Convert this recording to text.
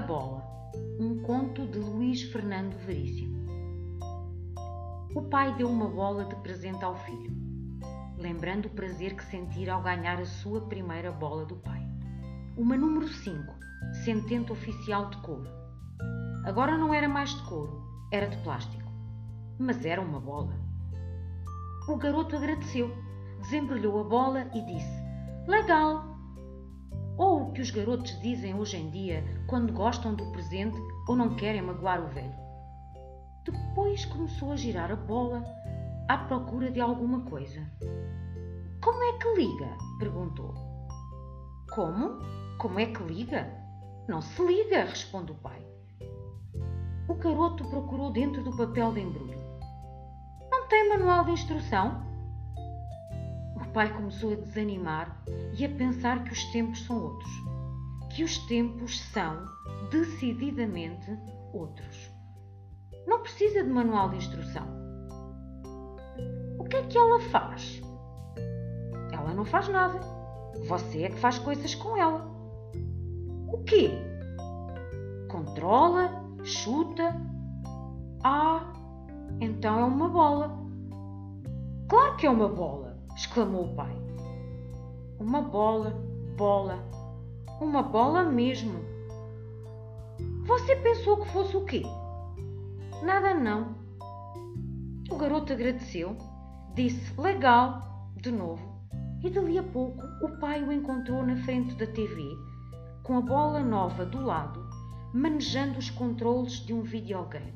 bola, um conto de Luís Fernando Veríssimo. O pai deu uma bola de presente ao filho, lembrando o prazer que sentira ao ganhar a sua primeira bola do pai. Uma número 5, sentente oficial de couro. Agora não era mais de couro, era de plástico, mas era uma bola. O garoto agradeceu, desembrulhou a bola e disse: Legal! Ou o que os garotos dizem hoje em dia quando gostam do presente ou não querem magoar o velho. Depois começou a girar a bola à procura de alguma coisa. Como é que liga? perguntou. Como? Como é que liga? Não se liga, responde o pai. O garoto procurou dentro do papel de embrulho. Não tem manual de instrução? Pai começou a desanimar e a pensar que os tempos são outros. Que os tempos são, decididamente, outros. Não precisa de manual de instrução. O que é que ela faz? Ela não faz nada. Você é que faz coisas com ela. O quê? Controla, chuta. Ah, então é uma bola. Claro que é uma bola, exclamou o pai. Uma bola, bola, uma bola mesmo. Você pensou que fosse o quê? Nada não. O garoto agradeceu, disse legal, de novo, e dali a pouco o pai o encontrou na frente da TV, com a bola nova do lado, manejando os controles de um videogame.